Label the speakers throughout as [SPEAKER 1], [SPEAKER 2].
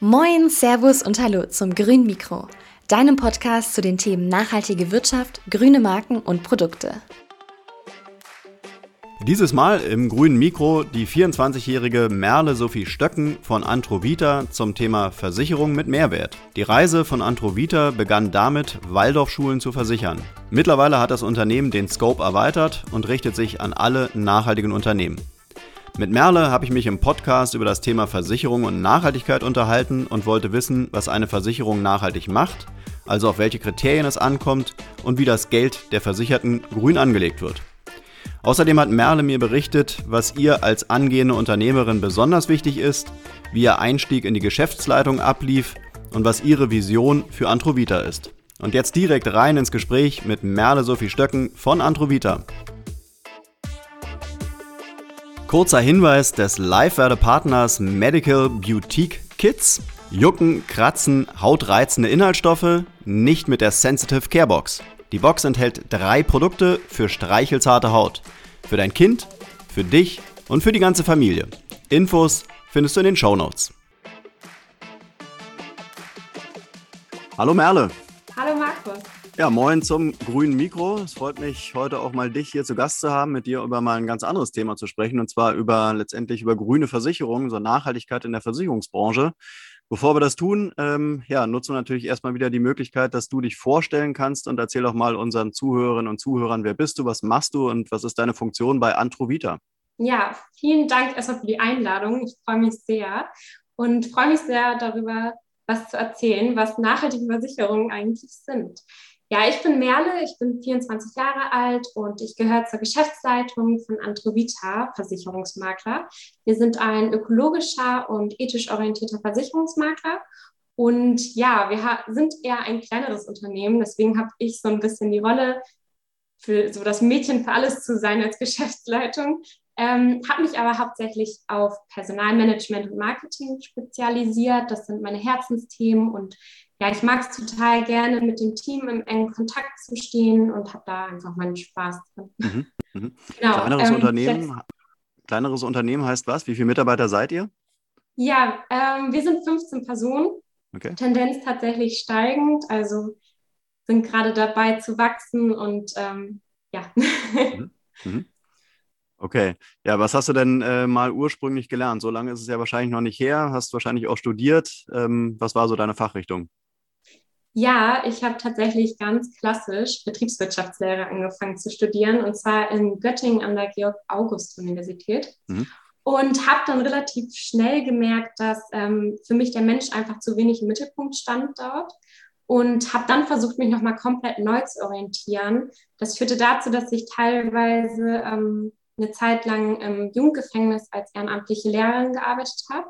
[SPEAKER 1] Moin, Servus und Hallo zum Grün Mikro, deinem Podcast zu den Themen nachhaltige Wirtschaft, grüne Marken und Produkte.
[SPEAKER 2] Dieses Mal im grünen Mikro die 24-jährige Merle Sophie Stöcken von Antrovita zum Thema Versicherung mit Mehrwert. Die Reise von Antrovita begann damit, Waldorfschulen zu versichern. Mittlerweile hat das Unternehmen den Scope erweitert und richtet sich an alle nachhaltigen Unternehmen. Mit Merle habe ich mich im Podcast über das Thema Versicherung und Nachhaltigkeit unterhalten und wollte wissen, was eine Versicherung nachhaltig macht, also auf welche Kriterien es ankommt und wie das Geld der Versicherten grün angelegt wird. Außerdem hat Merle mir berichtet, was ihr als angehende Unternehmerin besonders wichtig ist, wie ihr Einstieg in die Geschäftsleitung ablief und was ihre Vision für Antrovita ist. Und jetzt direkt rein ins Gespräch mit Merle Sophie Stöcken von Antrovita. Kurzer Hinweis des Live-Werde-Partners Medical Boutique Kits. Jucken, Kratzen, hautreizende Inhaltsstoffe, nicht mit der Sensitive Care Box. Die Box enthält drei Produkte für streichelzarte Haut. Für dein Kind, für dich und für die ganze Familie. Infos findest du in den Show Notes. Hallo Merle.
[SPEAKER 3] Hallo Markus.
[SPEAKER 2] Ja, moin zum grünen Mikro. Es freut mich, heute auch mal dich hier zu Gast zu haben, mit dir über mal ein ganz anderes Thema zu sprechen, und zwar über letztendlich über grüne Versicherungen, so Nachhaltigkeit in der Versicherungsbranche. Bevor wir das tun, ähm, ja, nutzen wir natürlich erstmal wieder die Möglichkeit, dass du dich vorstellen kannst und erzähl auch mal unseren Zuhörerinnen und Zuhörern, wer bist du, was machst du und was ist deine Funktion bei Antrovita?
[SPEAKER 3] Ja, vielen Dank erstmal für die Einladung. Ich freue mich sehr und freue mich sehr darüber, was zu erzählen, was nachhaltige Versicherungen eigentlich sind. Ja, ich bin Merle, ich bin 24 Jahre alt und ich gehöre zur Geschäftsleitung von Antrovita Versicherungsmakler. Wir sind ein ökologischer und ethisch orientierter Versicherungsmakler. Und ja, wir sind eher ein kleineres Unternehmen. Deswegen habe ich so ein bisschen die Rolle, für so das Mädchen für alles zu sein als Geschäftsleitung. Ähm, habe mich aber hauptsächlich auf Personalmanagement und Marketing spezialisiert. Das sind meine Herzensthemen und ja, ich mag es total gerne, mit dem Team im engen Kontakt zu stehen und habe da einfach meinen Spaß drin. Mhm,
[SPEAKER 2] mh. genau, kleineres, ähm, Unternehmen, kleineres Unternehmen heißt was? Wie viele Mitarbeiter seid ihr?
[SPEAKER 3] Ja, ähm, wir sind 15 Personen. Okay. Tendenz tatsächlich steigend, also sind gerade dabei zu wachsen und ähm, ja. Mhm,
[SPEAKER 2] mhm. Okay, ja, was hast du denn äh, mal ursprünglich gelernt? So lange ist es ja wahrscheinlich noch nicht her, hast wahrscheinlich auch studiert. Ähm, was war so deine Fachrichtung?
[SPEAKER 3] Ja, ich habe tatsächlich ganz klassisch Betriebswirtschaftslehre angefangen zu studieren und zwar in Göttingen an der Georg-August-Universität. Mhm. Und habe dann relativ schnell gemerkt, dass ähm, für mich der Mensch einfach zu wenig im Mittelpunkt stand dort. Und habe dann versucht, mich nochmal komplett neu zu orientieren. Das führte dazu, dass ich teilweise ähm, eine Zeit lang im Jugendgefängnis als ehrenamtliche Lehrerin gearbeitet habe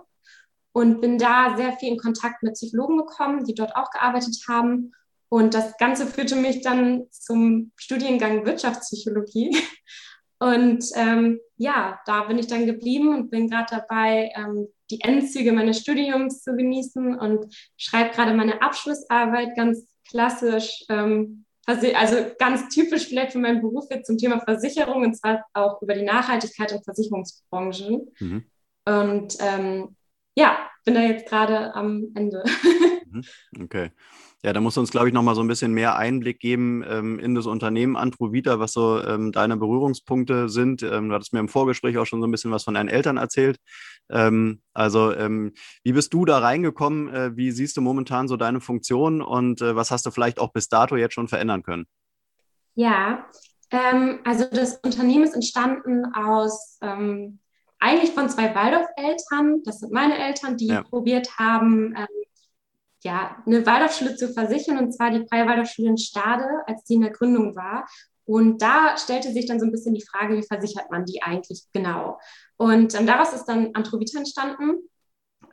[SPEAKER 3] und bin da sehr viel in Kontakt mit Psychologen gekommen, die dort auch gearbeitet haben. Und das Ganze führte mich dann zum Studiengang Wirtschaftspsychologie. Und ähm, ja, da bin ich dann geblieben und bin gerade dabei, ähm, die Endzüge meines Studiums zu genießen und schreibe gerade meine Abschlussarbeit ganz klassisch, ähm, also ganz typisch vielleicht für meinen Beruf jetzt zum Thema Versicherung und zwar auch über die Nachhaltigkeit in Versicherungsbranchen. Mhm. Und ähm, ja, bin da jetzt gerade am Ende.
[SPEAKER 2] Mhm. Okay. Ja, da musst du uns, glaube ich, nochmal so ein bisschen mehr Einblick geben ähm, in das Unternehmen Antrovita, was so ähm, deine Berührungspunkte sind. Ähm, du hattest mir im Vorgespräch auch schon so ein bisschen was von deinen Eltern erzählt. Ähm, also, ähm, wie bist du da reingekommen? Äh, wie siehst du momentan so deine Funktion und äh, was hast du vielleicht auch bis dato jetzt schon verändern können?
[SPEAKER 3] Ja, ähm, also das Unternehmen ist entstanden aus eigentlich von zwei Waldorf-Eltern, das sind meine Eltern, die ja. probiert haben, ähm, ja, eine Waldorfschule zu versichern, und zwar die Freie Waldorfschule in Stade, als die in der Gründung war. Und da stellte sich dann so ein bisschen die Frage, wie versichert man die eigentlich genau? Und ähm, daraus ist dann Antrovita entstanden.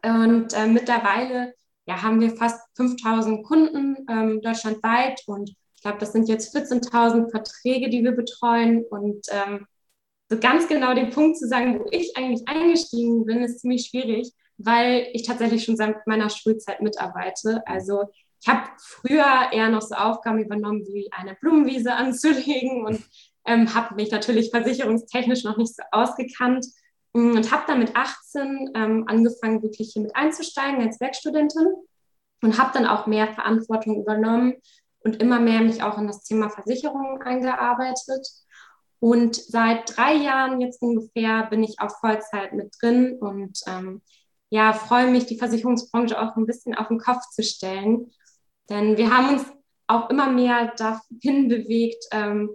[SPEAKER 3] Und äh, mittlerweile ja, haben wir fast 5000 Kunden ähm, deutschlandweit und ich glaube, das sind jetzt 14.000 Verträge, die wir betreuen. Und ähm, so ganz genau den Punkt zu sagen, wo ich eigentlich eingestiegen bin, ist ziemlich schwierig, weil ich tatsächlich schon seit meiner Schulzeit mitarbeite. Also ich habe früher eher noch so Aufgaben übernommen, wie eine Blumenwiese anzulegen und ähm, habe mich natürlich versicherungstechnisch noch nicht so ausgekannt. mm, und habe dann mit 18 ähm, angefangen, wirklich hier mit einzusteigen als Werkstudentin und habe dann auch mehr Verantwortung übernommen und immer mehr mich auch in das Thema Versicherungen eingearbeitet. Und seit drei Jahren jetzt ungefähr bin ich auch Vollzeit mit drin und ähm, ja, freue mich, die Versicherungsbranche auch ein bisschen auf den Kopf zu stellen. Denn wir haben uns auch immer mehr dahin bewegt, ähm,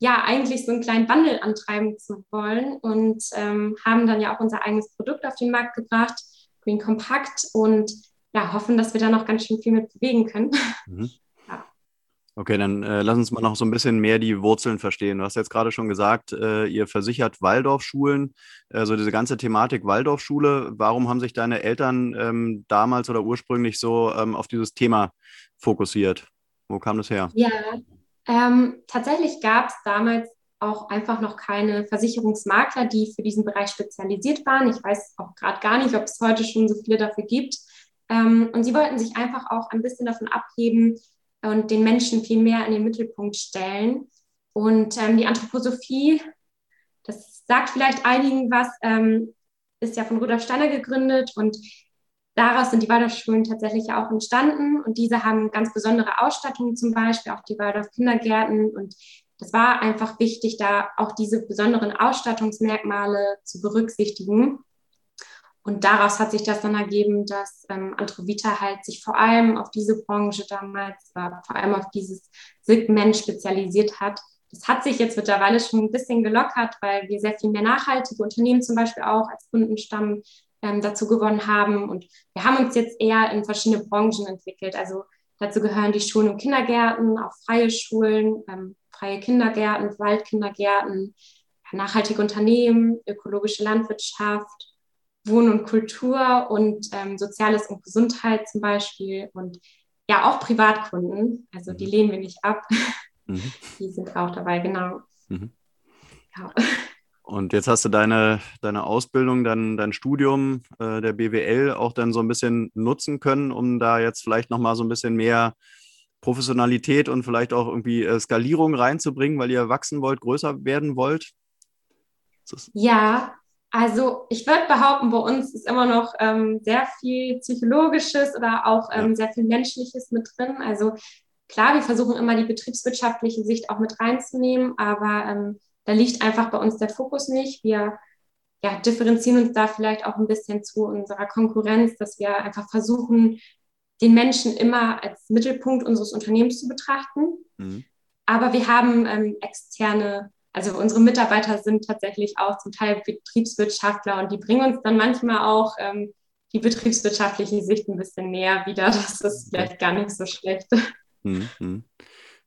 [SPEAKER 3] ja, eigentlich so einen kleinen Wandel antreiben zu wollen und ähm, haben dann ja auch unser eigenes Produkt auf den Markt gebracht, Green Compact, und ja, hoffen, dass wir da noch ganz schön viel mit bewegen können. Mhm.
[SPEAKER 2] Okay, dann äh, lass uns mal noch so ein bisschen mehr die Wurzeln verstehen. Du hast jetzt gerade schon gesagt, äh, ihr versichert Waldorfschulen, also diese ganze Thematik Waldorfschule. Warum haben sich deine Eltern ähm, damals oder ursprünglich so ähm, auf dieses Thema fokussiert? Wo kam das her?
[SPEAKER 3] Ja, ähm, tatsächlich gab es damals auch einfach noch keine Versicherungsmakler, die für diesen Bereich spezialisiert waren. Ich weiß auch gerade gar nicht, ob es heute schon so viele dafür gibt. Ähm, und sie wollten sich einfach auch ein bisschen davon abheben und den Menschen viel mehr in den Mittelpunkt stellen. Und ähm, die Anthroposophie, das sagt vielleicht einigen was, ähm, ist ja von Rudolf Steiner gegründet und daraus sind die Waldorfschulen tatsächlich auch entstanden und diese haben ganz besondere Ausstattungen zum Beispiel, auch die Waldorf Kindergärten und das war einfach wichtig, da auch diese besonderen Ausstattungsmerkmale zu berücksichtigen. Und daraus hat sich das dann ergeben, dass ähm, Antrovita halt sich vor allem auf diese Branche damals, äh, vor allem auf dieses Segment spezialisiert hat. Das hat sich jetzt mittlerweile schon ein bisschen gelockert, weil wir sehr viel mehr nachhaltige Unternehmen zum Beispiel auch als Kundenstamm ähm, dazu gewonnen haben. Und wir haben uns jetzt eher in verschiedene Branchen entwickelt. Also dazu gehören die Schulen und Kindergärten, auch freie Schulen, ähm, freie Kindergärten, Waldkindergärten, nachhaltige Unternehmen, ökologische Landwirtschaft, Wohn- und Kultur und ähm, Soziales und Gesundheit zum Beispiel und ja auch Privatkunden. Also die mhm. lehnen wir nicht ab. Mhm. Die sind auch dabei, genau. Mhm.
[SPEAKER 2] Ja. Und jetzt hast du deine, deine Ausbildung, dein, dein Studium äh, der BWL auch dann so ein bisschen nutzen können, um da jetzt vielleicht nochmal so ein bisschen mehr Professionalität und vielleicht auch irgendwie äh, Skalierung reinzubringen, weil ihr wachsen wollt, größer werden wollt?
[SPEAKER 3] Ja, also ich würde behaupten, bei uns ist immer noch ähm, sehr viel Psychologisches oder auch ähm, ja. sehr viel Menschliches mit drin. Also klar, wir versuchen immer die betriebswirtschaftliche Sicht auch mit reinzunehmen, aber ähm, da liegt einfach bei uns der Fokus nicht. Wir ja, differenzieren uns da vielleicht auch ein bisschen zu unserer Konkurrenz, dass wir einfach versuchen, den Menschen immer als Mittelpunkt unseres Unternehmens zu betrachten. Mhm. Aber wir haben ähm, externe, also unsere Mitarbeiter sind tatsächlich auch zum Teil Betriebswirtschaftler und die bringen uns dann manchmal auch ähm, die betriebswirtschaftliche Sicht ein bisschen näher wieder. Das ist vielleicht gar nicht so schlecht. Mhm.
[SPEAKER 2] mhm.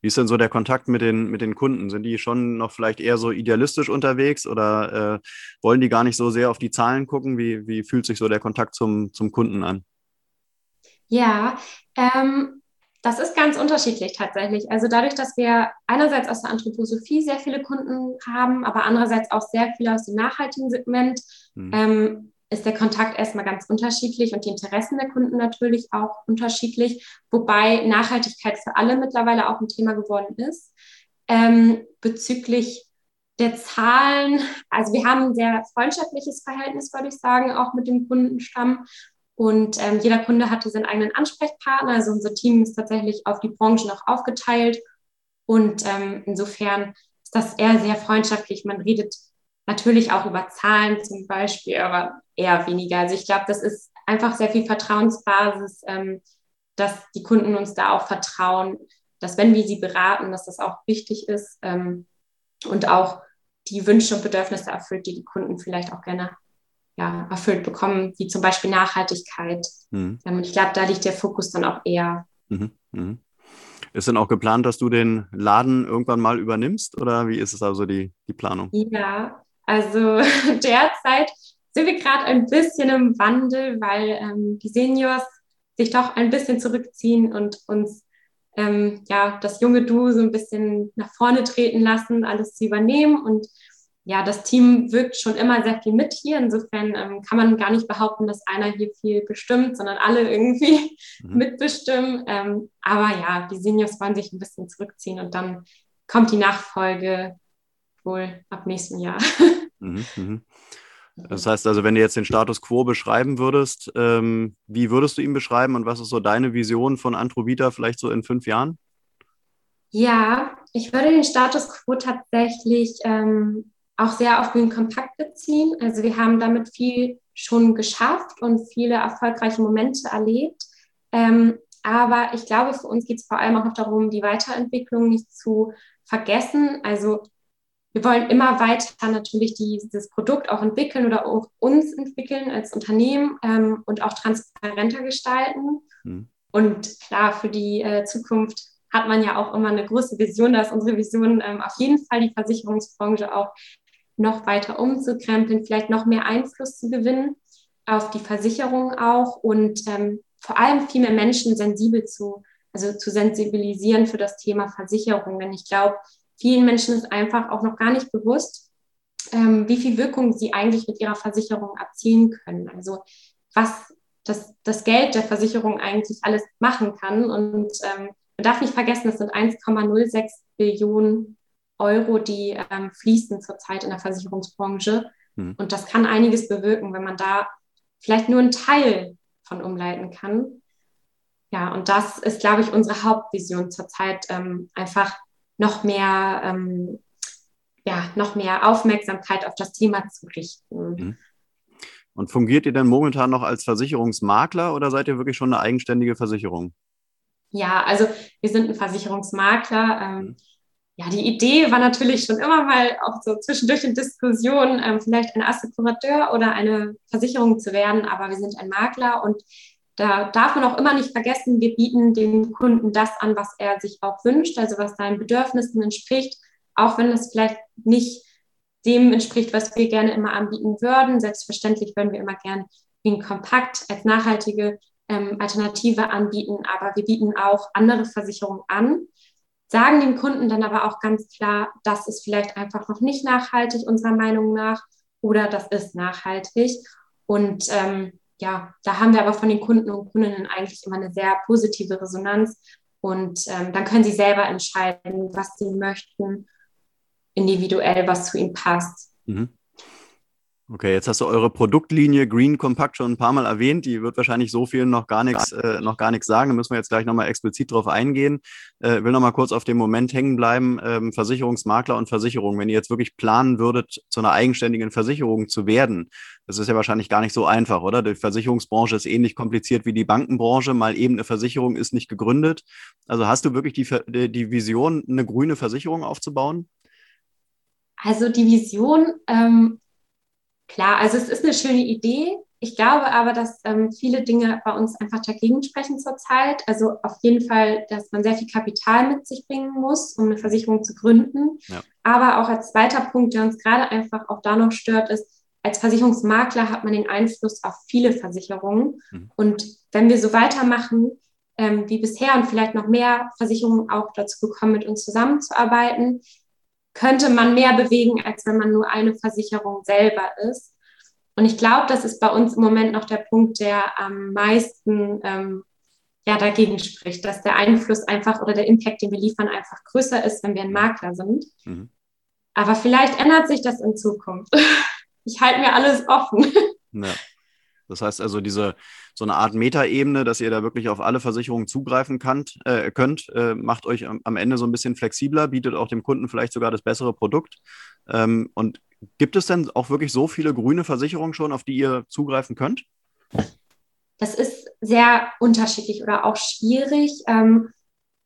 [SPEAKER 2] Wie ist denn so der Kontakt mit den, mit den Kunden? Sind die schon noch vielleicht eher so idealistisch unterwegs oder äh, wollen die gar nicht so sehr auf die Zahlen gucken? Wie, wie fühlt sich so der Kontakt zum, zum Kunden an?
[SPEAKER 3] Ja, ähm, das ist ganz unterschiedlich tatsächlich. Also dadurch, dass wir einerseits aus der Anthroposophie sehr viele Kunden haben, aber andererseits auch sehr viele aus dem nachhaltigen Segment, hm. ähm, ist der Kontakt erstmal ganz unterschiedlich und die Interessen der Kunden natürlich auch unterschiedlich, wobei Nachhaltigkeit für alle mittlerweile auch ein Thema geworden ist. Ähm, bezüglich der Zahlen, also wir haben ein sehr freundschaftliches Verhältnis, würde ich sagen, auch mit dem Kundenstamm. Und ähm, jeder Kunde hatte seinen eigenen Ansprechpartner. Also unser Team ist tatsächlich auf die Branchen auch aufgeteilt. Und ähm, insofern ist das eher sehr freundschaftlich. Man redet Natürlich auch über Zahlen zum Beispiel, aber eher weniger. Also ich glaube, das ist einfach sehr viel Vertrauensbasis, ähm, dass die Kunden uns da auch vertrauen, dass wenn wir sie beraten, dass das auch wichtig ist ähm, und auch die Wünsche und Bedürfnisse erfüllt, die die Kunden vielleicht auch gerne ja, erfüllt bekommen, wie zum Beispiel Nachhaltigkeit. Mhm. Ähm, und ich glaube, da liegt der Fokus dann auch eher. Mhm.
[SPEAKER 2] Mhm. Ist denn auch geplant, dass du den Laden irgendwann mal übernimmst oder wie ist es also die, die Planung?
[SPEAKER 3] Ja, also derzeit sind wir gerade ein bisschen im Wandel, weil ähm, die Seniors sich doch ein bisschen zurückziehen und uns ähm, ja das junge Du so ein bisschen nach vorne treten lassen, alles zu übernehmen. Und ja, das Team wirkt schon immer sehr viel mit hier. Insofern ähm, kann man gar nicht behaupten, dass einer hier viel bestimmt, sondern alle irgendwie mhm. mitbestimmen. Ähm, aber ja, die Seniors wollen sich ein bisschen zurückziehen und dann kommt die Nachfolge wohl ab nächsten Jahr.
[SPEAKER 2] Mhm, mhm. Das heißt also, wenn du jetzt den Status quo beschreiben würdest, ähm, wie würdest du ihn beschreiben und was ist so deine Vision von Antrovita vielleicht so in fünf Jahren?
[SPEAKER 3] Ja, ich würde den Status quo tatsächlich ähm, auch sehr auf Green Compact beziehen. Also wir haben damit viel schon geschafft und viele erfolgreiche Momente erlebt. Ähm, aber ich glaube, für uns geht es vor allem auch noch darum, die Weiterentwicklung nicht zu vergessen. Also wir wollen immer weiter natürlich dieses Produkt auch entwickeln oder auch uns entwickeln als Unternehmen ähm, und auch transparenter gestalten. Mhm. Und klar, für die äh, Zukunft hat man ja auch immer eine große Vision. Da ist unsere Vision ähm, auf jeden Fall die Versicherungsbranche auch noch weiter umzukrempeln, vielleicht noch mehr Einfluss zu gewinnen auf die Versicherung auch und ähm, vor allem viel mehr Menschen sensibel zu, also zu sensibilisieren für das Thema Versicherung. Denn ich glaube, vielen Menschen ist einfach auch noch gar nicht bewusst, ähm, wie viel Wirkung sie eigentlich mit ihrer Versicherung erzielen können. Also was das, das Geld der Versicherung eigentlich alles machen kann. Und ähm, man darf nicht vergessen, es sind 1,06 Billionen Euro, die ähm, fließen zurzeit in der Versicherungsbranche. Mhm. Und das kann einiges bewirken, wenn man da vielleicht nur einen Teil von umleiten kann. Ja, und das ist, glaube ich, unsere Hauptvision zurzeit, ähm, einfach noch mehr, ähm, ja, noch mehr Aufmerksamkeit auf das Thema zu richten. Mhm.
[SPEAKER 2] Und fungiert ihr denn momentan noch als Versicherungsmakler oder seid ihr wirklich schon eine eigenständige Versicherung?
[SPEAKER 3] Ja, also wir sind ein Versicherungsmakler. Ähm, mhm ja, die Idee war natürlich schon immer mal auch so zwischendurch in Diskussionen, ähm, vielleicht ein Assekurateur oder eine Versicherung zu werden, aber wir sind ein Makler und da darf man auch immer nicht vergessen, wir bieten dem Kunden das an, was er sich auch wünscht, also was seinen Bedürfnissen entspricht, auch wenn das vielleicht nicht dem entspricht, was wir gerne immer anbieten würden. Selbstverständlich würden wir immer gerne Green Kompakt als nachhaltige ähm, Alternative anbieten, aber wir bieten auch andere Versicherungen an sagen dem Kunden dann aber auch ganz klar, das ist vielleicht einfach noch nicht nachhaltig unserer Meinung nach oder das ist nachhaltig. Und ähm, ja, da haben wir aber von den Kunden und Kundinnen eigentlich immer eine sehr positive Resonanz. Und ähm, dann können sie selber entscheiden, was sie möchten, individuell, was zu ihnen passt. Mhm.
[SPEAKER 2] Okay, jetzt hast du eure Produktlinie Green Compact schon ein paar Mal erwähnt. Die wird wahrscheinlich so vielen noch gar nichts, äh, noch gar nichts sagen. Da müssen wir jetzt gleich nochmal explizit drauf eingehen. Äh, will nochmal kurz auf den Moment hängen bleiben. Ähm, Versicherungsmakler und Versicherung. Wenn ihr jetzt wirklich planen würdet, zu einer eigenständigen Versicherung zu werden, das ist ja wahrscheinlich gar nicht so einfach, oder? Die Versicherungsbranche ist ähnlich kompliziert wie die Bankenbranche. Mal eben eine Versicherung ist nicht gegründet. Also hast du wirklich die, die Vision, eine grüne Versicherung aufzubauen?
[SPEAKER 3] Also die Vision ähm, Klar, also es ist eine schöne Idee. Ich glaube aber, dass ähm, viele Dinge bei uns einfach dagegen sprechen zurzeit. Also auf jeden Fall, dass man sehr viel Kapital mit sich bringen muss, um eine Versicherung zu gründen. Ja. Aber auch als zweiter Punkt, der uns gerade einfach auch da noch stört, ist, als Versicherungsmakler hat man den Einfluss auf viele Versicherungen. Mhm. Und wenn wir so weitermachen ähm, wie bisher und vielleicht noch mehr Versicherungen auch dazu bekommen, mit uns zusammenzuarbeiten, könnte man mehr bewegen, als wenn man nur eine Versicherung selber ist. Und ich glaube, das ist bei uns im Moment noch der Punkt, der am meisten ähm, ja, dagegen spricht, dass der Einfluss einfach oder der Impact, den wir liefern, einfach größer ist, wenn wir ein Makler sind. Mhm. Aber vielleicht ändert sich das in Zukunft. Ich halte mir alles offen.
[SPEAKER 2] Ja. Das heißt also, diese so eine Art Metaebene, dass ihr da wirklich auf alle Versicherungen zugreifen könnt, äh, könnt äh, macht euch am, am, Ende so ein bisschen flexibler, bietet auch dem Kunden vielleicht sogar das bessere Produkt. Ähm, und gibt es denn auch wirklich so viele grüne Versicherungen schon, auf die ihr zugreifen könnt?
[SPEAKER 3] Das ist sehr unterschiedlich oder auch schwierig. Ähm,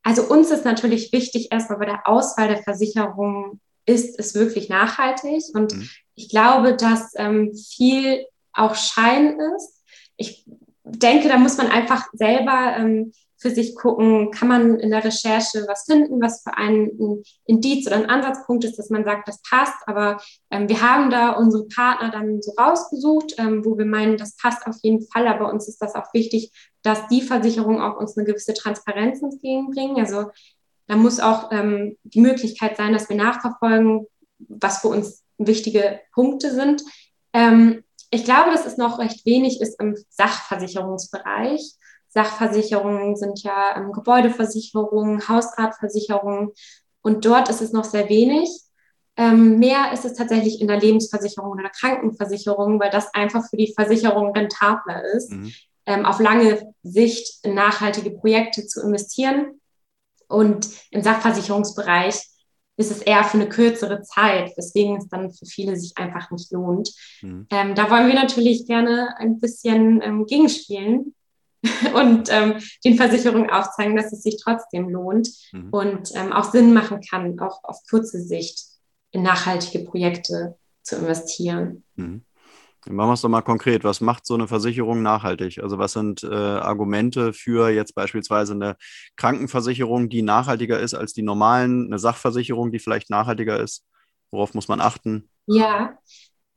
[SPEAKER 3] also uns ist natürlich wichtig, erstmal bei der Auswahl der Versicherungen ist es wirklich nachhaltig. Und mhm. ich glaube, dass ähm, viel auch Schein ist. Ich denke, da muss man einfach selber ähm, für sich gucken, kann man in der Recherche was finden, was für einen Indiz oder ein Ansatzpunkt ist, dass man sagt, das passt. Aber ähm, wir haben da unsere Partner dann so rausgesucht, ähm, wo wir meinen, das passt auf jeden Fall. Aber uns ist das auch wichtig, dass die Versicherungen auch uns eine gewisse Transparenz entgegenbringen. Also da muss auch ähm, die Möglichkeit sein, dass wir nachverfolgen, was für uns wichtige Punkte sind. Ähm, ich glaube, dass es noch recht wenig ist im Sachversicherungsbereich. Sachversicherungen sind ja ähm, Gebäudeversicherungen, Hausratversicherungen und dort ist es noch sehr wenig. Ähm, mehr ist es tatsächlich in der Lebensversicherung oder der Krankenversicherung, weil das einfach für die Versicherung rentabler ist, mhm. ähm, auf lange Sicht in nachhaltige Projekte zu investieren. Und im Sachversicherungsbereich ist es eher für eine kürzere Zeit, weswegen es dann für viele sich einfach nicht lohnt. Mhm. Ähm, da wollen wir natürlich gerne ein bisschen ähm, gegenspielen und ähm, den Versicherungen aufzeigen, dass es sich trotzdem lohnt mhm. und ähm, auch Sinn machen kann, auch auf kurze Sicht in nachhaltige Projekte zu investieren.
[SPEAKER 2] Mhm. Machen wir es doch mal konkret. Was macht so eine Versicherung nachhaltig? Also was sind äh, Argumente für jetzt beispielsweise eine Krankenversicherung, die nachhaltiger ist als die normalen, eine Sachversicherung, die vielleicht nachhaltiger ist? Worauf muss man achten?
[SPEAKER 3] Ja,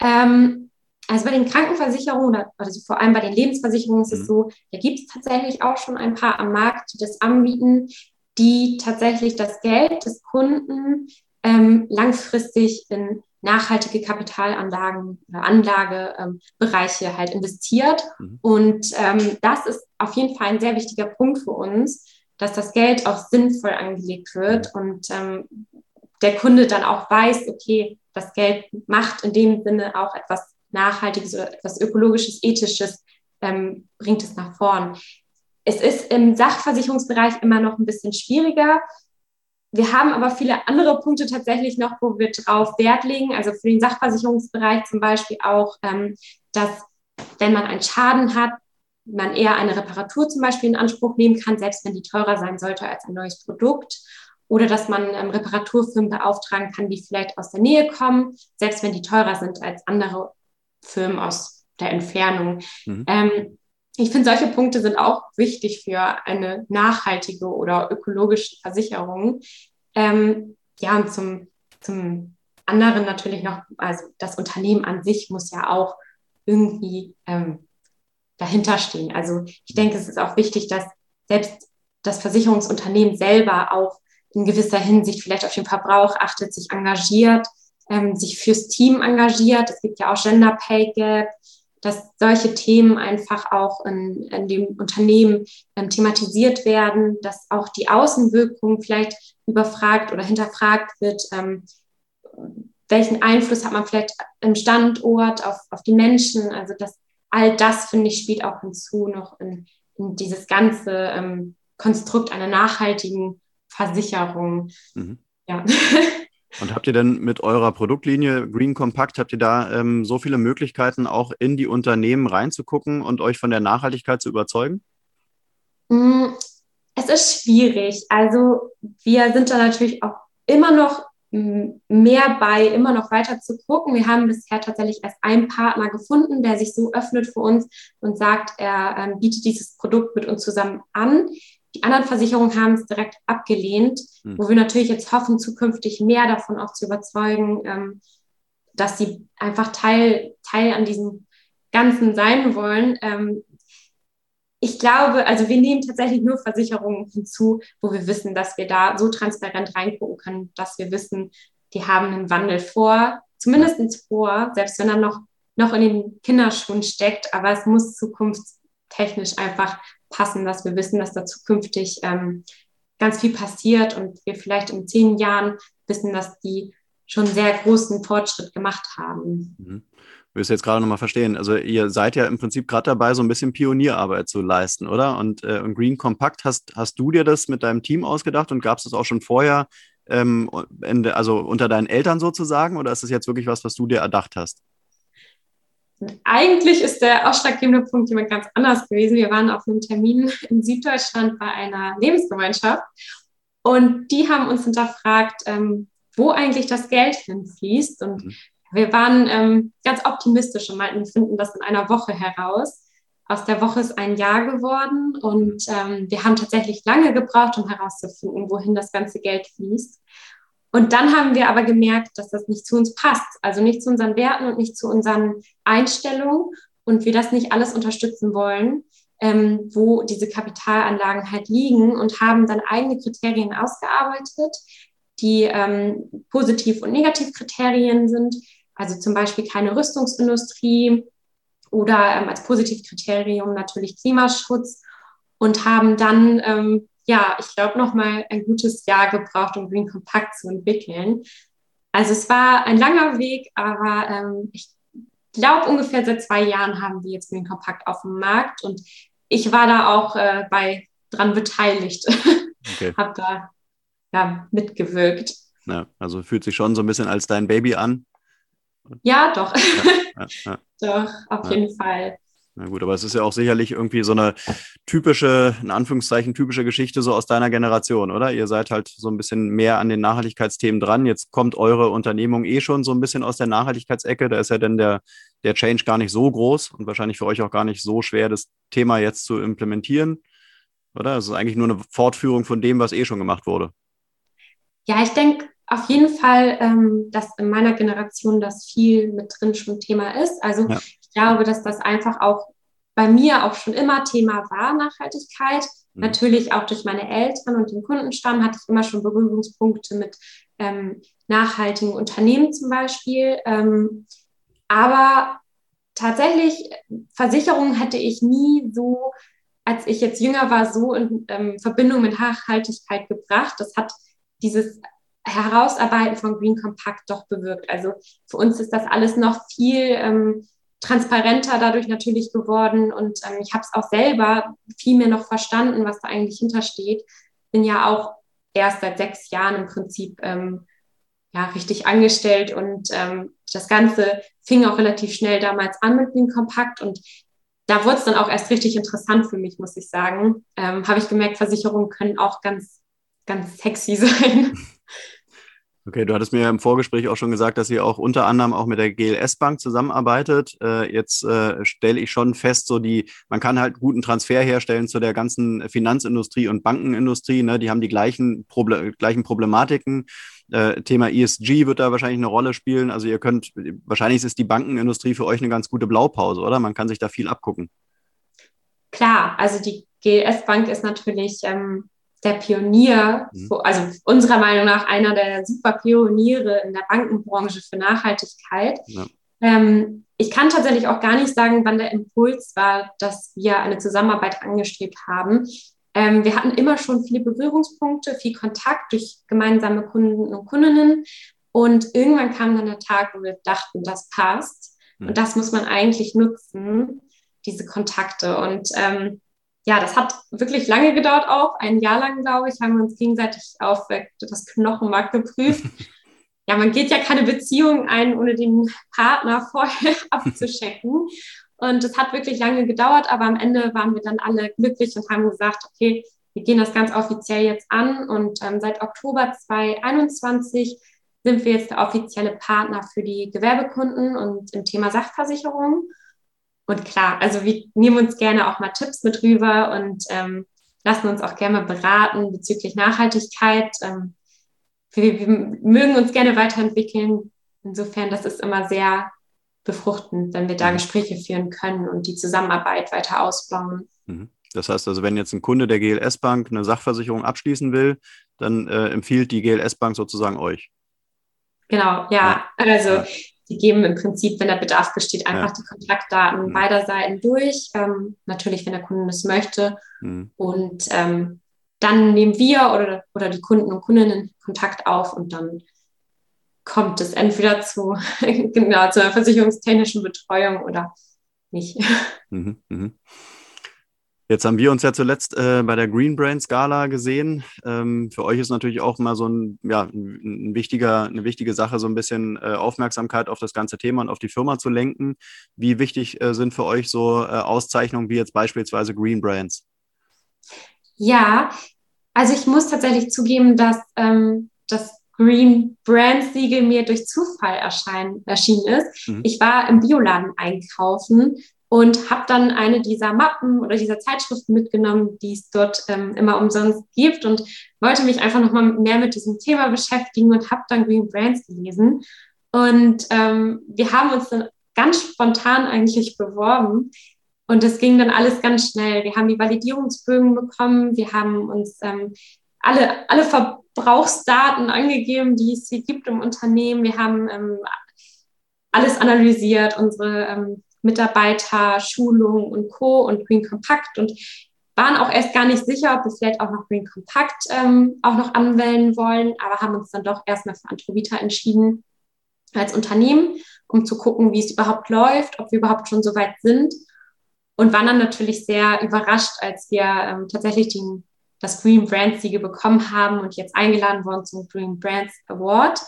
[SPEAKER 3] ähm, also bei den Krankenversicherungen oder also vor allem bei den Lebensversicherungen ist mhm. es so, da gibt es tatsächlich auch schon ein paar am Markt, die das anbieten, die tatsächlich das Geld des Kunden ähm, langfristig in nachhaltige Kapitalanlagen oder Anlagebereiche ähm, halt investiert. Mhm. Und ähm, das ist auf jeden Fall ein sehr wichtiger Punkt für uns, dass das Geld auch sinnvoll angelegt wird und ähm, der Kunde dann auch weiß, okay, das Geld macht in dem Sinne auch etwas Nachhaltiges oder etwas Ökologisches, Ethisches, ähm, bringt es nach vorn. Es ist im Sachversicherungsbereich immer noch ein bisschen schwieriger, wir haben aber viele andere Punkte tatsächlich noch, wo wir drauf Wert legen. Also für den Sachversicherungsbereich zum Beispiel auch, ähm, dass wenn man einen Schaden hat, man eher eine Reparatur zum Beispiel in Anspruch nehmen kann, selbst wenn die teurer sein sollte als ein neues Produkt. Oder dass man ähm, Reparaturfirmen beauftragen kann, die vielleicht aus der Nähe kommen, selbst wenn die teurer sind als andere Firmen aus der Entfernung. Mhm. Ähm, ich finde, solche Punkte sind auch wichtig für eine nachhaltige oder ökologische Versicherung. Ähm, ja, und zum, zum anderen natürlich noch, also das Unternehmen an sich muss ja auch irgendwie ähm, dahinter. Also ich denke, es ist auch wichtig, dass selbst das Versicherungsunternehmen selber auch in gewisser Hinsicht vielleicht auf den Verbrauch achtet, sich engagiert, ähm, sich fürs Team engagiert. Es gibt ja auch Gender Pay Gap dass solche Themen einfach auch in, in dem Unternehmen ähm, thematisiert werden, dass auch die Außenwirkung vielleicht überfragt oder hinterfragt wird. Ähm, welchen Einfluss hat man vielleicht im Standort auf, auf die Menschen? Also das, all das, finde ich, spielt auch hinzu noch in, in dieses ganze ähm, Konstrukt einer nachhaltigen Versicherung. Mhm. Ja.
[SPEAKER 2] Und habt ihr denn mit eurer Produktlinie Green Compact, habt ihr da ähm, so viele Möglichkeiten, auch in die Unternehmen reinzugucken und euch von der Nachhaltigkeit zu überzeugen?
[SPEAKER 3] Mm, es ist schwierig. Also wir sind da natürlich auch immer noch mehr bei, immer noch weiter zu gucken. Wir haben bisher tatsächlich erst einen Partner gefunden, der sich so öffnet für uns und sagt, er ähm, bietet dieses Produkt mit uns zusammen an. Die anderen Versicherungen haben es direkt abgelehnt, mhm. wo wir natürlich jetzt hoffen, zukünftig mehr davon auch zu überzeugen, ähm, dass sie einfach Teil, Teil an diesem Ganzen sein wollen. Ähm, ich glaube, also wir nehmen tatsächlich nur Versicherungen hinzu, wo wir wissen, dass wir da so transparent reingucken können, dass wir wissen, die haben einen Wandel vor, zumindest vor, selbst wenn er noch, noch in den Kinderschuhen steckt, aber es muss zukunftstechnisch einfach passen, dass wir wissen, dass da zukünftig ähm, ganz viel passiert und wir vielleicht in zehn Jahren wissen, dass die schon sehr großen Fortschritt gemacht haben.
[SPEAKER 2] Mhm. Ich will es jetzt gerade nochmal verstehen. Also ihr seid ja im Prinzip gerade dabei, so ein bisschen Pionierarbeit zu leisten, oder? Und, äh, und Green Compact, hast, hast du dir das mit deinem Team ausgedacht und gab es das auch schon vorher, ähm, also unter deinen Eltern sozusagen, oder ist das jetzt wirklich was, was du dir erdacht hast?
[SPEAKER 3] Eigentlich ist der ausschlaggebende Punkt jemand ganz anders gewesen. Wir waren auf einem Termin in Süddeutschland bei einer Lebensgemeinschaft und die haben uns hinterfragt, ähm, wo eigentlich das Geld hinfließt. Und mhm. wir waren ähm, ganz optimistisch und meinten, wir finden das in einer Woche heraus. Aus der Woche ist ein Jahr geworden und ähm, wir haben tatsächlich lange gebraucht, um herauszufinden, wohin das ganze Geld fließt. Und dann haben wir aber gemerkt, dass das nicht zu uns passt, also nicht zu unseren Werten und nicht zu unseren Einstellungen und wir das nicht alles unterstützen wollen, ähm, wo diese Kapitalanlagen halt liegen und haben dann eigene Kriterien ausgearbeitet, die ähm, Positiv- und Negativkriterien sind, also zum Beispiel keine Rüstungsindustrie oder ähm, als Positivkriterium natürlich Klimaschutz und haben dann ähm, ja, ich glaube, noch mal ein gutes Jahr gebraucht, um Green Compact zu entwickeln. Also es war ein langer Weg, aber ähm, ich glaube, ungefähr seit zwei Jahren haben wir jetzt den Kompakt auf dem Markt und ich war da auch äh, bei dran beteiligt. Okay. habe da ja, mitgewirkt.
[SPEAKER 2] Ja, also fühlt sich schon so ein bisschen als dein Baby an.
[SPEAKER 3] Ja, doch. Ja, ja, doch, auf jeden Fall.
[SPEAKER 2] Na gut, aber es ist ja auch sicherlich irgendwie so eine typische, in Anführungszeichen, typische Geschichte so aus deiner Generation, oder? Ihr seid halt so ein bisschen mehr an den Nachhaltigkeitsthemen dran. Jetzt kommt eure Unternehmung eh schon so ein bisschen aus der Nachhaltigkeitsecke. Da ist ja dann der, der Change gar nicht so groß und wahrscheinlich für euch auch gar nicht so schwer, das Thema jetzt zu implementieren, oder? Es ist eigentlich nur eine Fortführung von dem, was eh schon gemacht wurde.
[SPEAKER 3] Ja, ich denke auf jeden Fall, ähm, dass in meiner Generation das viel mit drin schon Thema ist. Also ja glaube, dass das einfach auch bei mir auch schon immer Thema war, Nachhaltigkeit. Mhm. Natürlich auch durch meine Eltern und den Kundenstamm hatte ich immer schon Berührungspunkte mit ähm, nachhaltigen Unternehmen zum Beispiel. Ähm, aber tatsächlich, Versicherungen hätte ich nie so, als ich jetzt jünger war, so in ähm, Verbindung mit Nachhaltigkeit gebracht. Das hat dieses Herausarbeiten von Green Compact doch bewirkt. Also für uns ist das alles noch viel ähm, transparenter dadurch natürlich geworden und ähm, ich habe es auch selber viel mehr noch verstanden, was da eigentlich hintersteht. Bin ja auch erst seit sechs Jahren im Prinzip ähm, ja, richtig angestellt und ähm, das Ganze fing auch relativ schnell damals an mit dem Kompakt und da wurde es dann auch erst richtig interessant für mich, muss ich sagen. Ähm, habe ich gemerkt, Versicherungen können auch ganz, ganz sexy sein.
[SPEAKER 2] Okay, du hattest mir im Vorgespräch auch schon gesagt, dass ihr auch unter anderem auch mit der GLS Bank zusammenarbeitet. Äh, jetzt äh, stelle ich schon fest, so die, man kann halt guten Transfer herstellen zu der ganzen Finanzindustrie und Bankenindustrie. Ne? Die haben die gleichen, Proble gleichen Problematiken. Äh, Thema ESG wird da wahrscheinlich eine Rolle spielen. Also ihr könnt, wahrscheinlich ist die Bankenindustrie für euch eine ganz gute Blaupause, oder? Man kann sich da viel abgucken.
[SPEAKER 3] Klar, also die GLS Bank ist natürlich ähm, der Pionier, mhm. also unserer Meinung nach einer der super Pioniere in der Bankenbranche für Nachhaltigkeit. Ja. Ähm, ich kann tatsächlich auch gar nicht sagen, wann der Impuls war, dass wir eine Zusammenarbeit angestrebt haben. Ähm, wir hatten immer schon viele Berührungspunkte, viel Kontakt durch gemeinsame Kunden und Kundinnen. Und irgendwann kam dann der Tag, wo wir dachten, das passt. Mhm. Und das muss man eigentlich nutzen, diese Kontakte. Und ähm, ja, das hat wirklich lange gedauert auch. Ein Jahr lang, glaube ich, haben wir uns gegenseitig auf das Knochenmark geprüft. ja, man geht ja keine Beziehung ein, ohne den Partner vorher abzuschecken. Und es hat wirklich lange gedauert, aber am Ende waren wir dann alle glücklich und haben gesagt, okay, wir gehen das ganz offiziell jetzt an. Und ähm, seit Oktober 2021 sind wir jetzt der offizielle Partner für die Gewerbekunden und im Thema Sachversicherung. Und klar, also wir nehmen uns gerne auch mal Tipps mit rüber und ähm, lassen uns auch gerne beraten bezüglich Nachhaltigkeit. Ähm, wir, wir, mögen uns gerne weiterentwickeln. Insofern, das ist immer sehr befruchtend, wenn wir da mhm. Gespräche führen können und die Zusammenarbeit weiter ausbauen.
[SPEAKER 2] Mhm. Das heißt also, wenn jetzt ein Kunde der GLS Bank eine Sachversicherung abschließen will, dann äh, empfiehlt die GLS Bank sozusagen euch.
[SPEAKER 3] Genau, ja. ja. Also ja die geben im Prinzip, wenn der Bedarf besteht, einfach ja. die Kontaktdaten mhm. beider Seiten durch. Ähm, natürlich, wenn der Kunde das möchte. Mhm. Und ähm, dann nehmen wir oder, oder die Kunden und Kundinnen Kontakt auf und dann kommt es entweder zu, genau, zu einer versicherungstechnischen Betreuung oder nicht. Mhm, mh.
[SPEAKER 2] Jetzt haben wir uns ja zuletzt äh, bei der Green Brain Skala gesehen. Ähm, für euch ist natürlich auch mal so ein, ja, ein wichtiger, eine wichtige Sache, so ein bisschen äh, Aufmerksamkeit auf das ganze Thema und auf die Firma zu lenken. Wie wichtig äh, sind für euch so äh, Auszeichnungen wie jetzt beispielsweise Green Brands?
[SPEAKER 3] Ja, also ich muss tatsächlich zugeben, dass ähm, das Green Brand Siegel mir durch Zufall erschein, erschienen ist. Mhm. Ich war im Bioladen einkaufen und habe dann eine dieser Mappen oder dieser Zeitschriften mitgenommen, die es dort ähm, immer umsonst gibt und wollte mich einfach nochmal mehr mit diesem Thema beschäftigen und habe dann Green Brands gelesen. Und ähm, wir haben uns dann ganz spontan eigentlich beworben und es ging dann alles ganz schnell. Wir haben die Validierungsbögen bekommen, wir haben uns ähm, alle, alle Verbrauchsdaten angegeben, die es hier gibt im Unternehmen. Wir haben ähm, alles analysiert, unsere ähm, Mitarbeiter, Schulung und Co. und Green Compact. Und waren auch erst gar nicht sicher, ob wir vielleicht auch noch Green Compact ähm, auch noch anwählen wollen, aber haben uns dann doch erstmal für Antrovita entschieden als Unternehmen, um zu gucken, wie es überhaupt läuft, ob wir überhaupt schon so weit sind. Und waren dann natürlich sehr überrascht, als wir ähm, tatsächlich den, das Green Brand Siegel bekommen haben und jetzt eingeladen wurden zum Green Brands Award.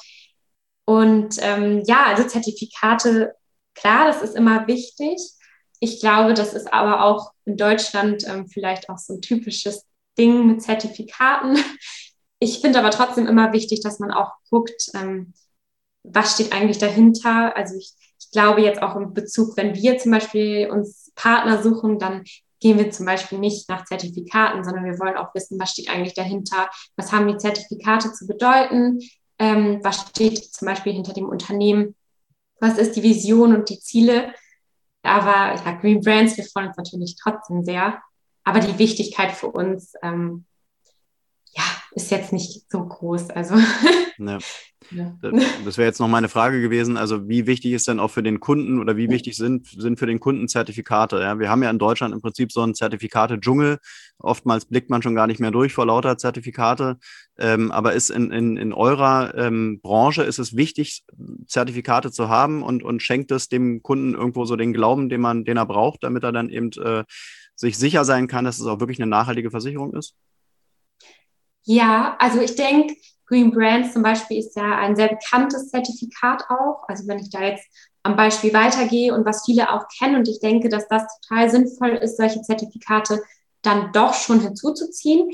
[SPEAKER 3] Und ähm, ja, also Zertifikate, klar, das ist immer wichtig. Ich glaube, das ist aber auch in Deutschland ähm, vielleicht auch so ein typisches Ding mit Zertifikaten. Ich finde aber trotzdem immer wichtig, dass man auch guckt, ähm, was steht eigentlich dahinter. Also ich, ich glaube jetzt auch in Bezug, wenn wir zum Beispiel uns Partner suchen, dann gehen wir zum Beispiel nicht nach Zertifikaten, sondern wir wollen auch wissen, was steht eigentlich dahinter, was haben die Zertifikate zu bedeuten, ähm, was steht zum Beispiel hinter dem Unternehmen, was ist die Vision und die Ziele. Aber ja, Green Brands, wir freuen uns natürlich trotzdem sehr. Aber die Wichtigkeit für uns, ähm, ja, ist jetzt nicht so groß. Also.
[SPEAKER 2] Ja. Ja. Das wäre jetzt noch meine Frage gewesen. Also, wie wichtig ist denn auch für den Kunden oder wie wichtig sind, sind für den Kunden Zertifikate? Ja, wir haben ja in Deutschland im Prinzip so einen Zertifikate-Dschungel. Oftmals blickt man schon gar nicht mehr durch vor lauter Zertifikate. Ähm, aber ist in, in, in eurer ähm, Branche ist es wichtig, Zertifikate zu haben und, und schenkt es dem Kunden irgendwo so den Glauben, den man, den er braucht, damit er dann eben äh, sich sicher sein kann, dass es auch wirklich eine nachhaltige Versicherung ist?
[SPEAKER 3] Ja, also ich denke, Green Brands zum Beispiel ist ja ein sehr bekanntes Zertifikat auch. Also wenn ich da jetzt am Beispiel weitergehe und was viele auch kennen und ich denke, dass das total sinnvoll ist, solche Zertifikate dann doch schon hinzuzuziehen.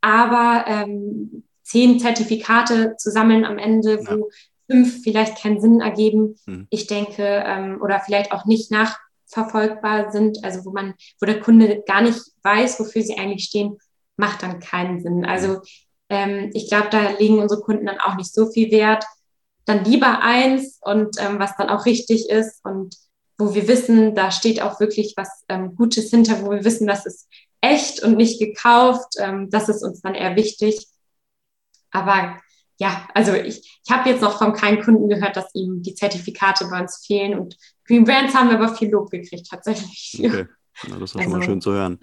[SPEAKER 3] Aber ähm, zehn Zertifikate zu sammeln am Ende, wo ja. fünf vielleicht keinen Sinn ergeben, mhm. ich denke, ähm, oder vielleicht auch nicht nachverfolgbar sind, also wo man, wo der Kunde gar nicht weiß, wofür sie eigentlich stehen, macht dann keinen Sinn. Also ähm, ich glaube, da legen unsere Kunden dann auch nicht so viel Wert. Dann lieber eins und ähm, was dann auch richtig ist und wo wir wissen, da steht auch wirklich was ähm, Gutes hinter, wo wir wissen, das ist echt und nicht gekauft. Ähm, das ist uns dann eher wichtig. Aber ja, also ich, ich habe jetzt noch von keinem Kunden gehört, dass ihm die Zertifikate bei uns fehlen. Und Green Brands haben wir aber viel Lob gekriegt, tatsächlich.
[SPEAKER 2] Okay. Ja, das ist also, schon mal schön zu hören.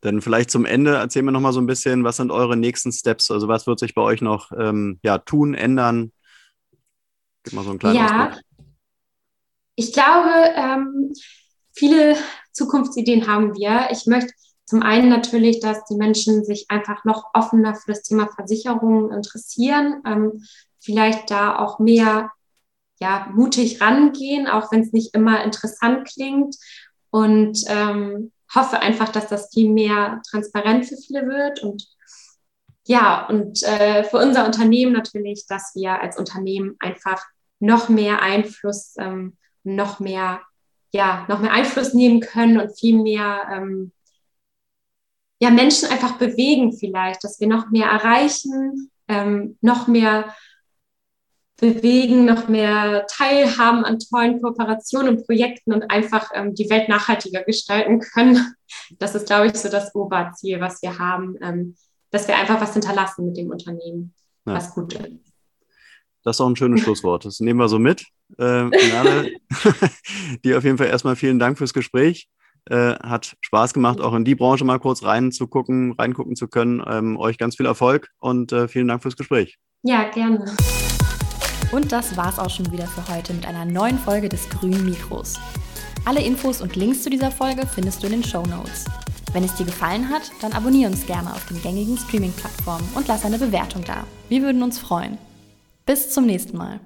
[SPEAKER 2] Dann vielleicht zum Ende erzählen wir noch mal so ein bisschen, was sind eure nächsten Steps? Also was wird sich bei euch noch ähm, ja, tun, ändern?
[SPEAKER 3] Gib mal so einen kleinen Ja, Ausblick. ich glaube, ähm, viele Zukunftsideen haben wir. Ich möchte zum einen natürlich, dass die Menschen sich einfach noch offener für das Thema Versicherungen interessieren, ähm, vielleicht da auch mehr ja, mutig rangehen, auch wenn es nicht immer interessant klingt und ähm, hoffe einfach, dass das viel mehr transparent für viele wird. Und ja, und äh, für unser Unternehmen natürlich, dass wir als Unternehmen einfach noch mehr Einfluss, ähm, noch mehr, ja, noch mehr Einfluss nehmen können und viel mehr, ähm, ja, Menschen einfach bewegen vielleicht, dass wir noch mehr erreichen, ähm, noch mehr bewegen, noch mehr teilhaben an tollen Kooperationen und Projekten und einfach ähm, die Welt nachhaltiger gestalten können. Das ist, glaube ich, so das Oberziel, was wir haben, ähm, dass wir einfach was hinterlassen mit dem Unternehmen, ja. was gut ist.
[SPEAKER 2] Das ist auch ein schönes Schlusswort. Das nehmen wir so mit. Äh, Merle, dir auf jeden Fall erstmal vielen Dank fürs Gespräch. Äh, hat Spaß gemacht, auch in die Branche mal kurz reinzugucken, reingucken zu können. Ähm, euch ganz viel Erfolg und äh, vielen Dank fürs Gespräch.
[SPEAKER 3] Ja, gerne.
[SPEAKER 1] Und das war's auch schon wieder für heute mit einer neuen Folge des Grünen Mikros. Alle Infos und Links zu dieser Folge findest du in den Show Notes. Wenn es dir gefallen hat, dann abonniere uns gerne auf den gängigen Streaming-Plattformen und lass eine Bewertung da. Wir würden uns freuen. Bis zum nächsten Mal.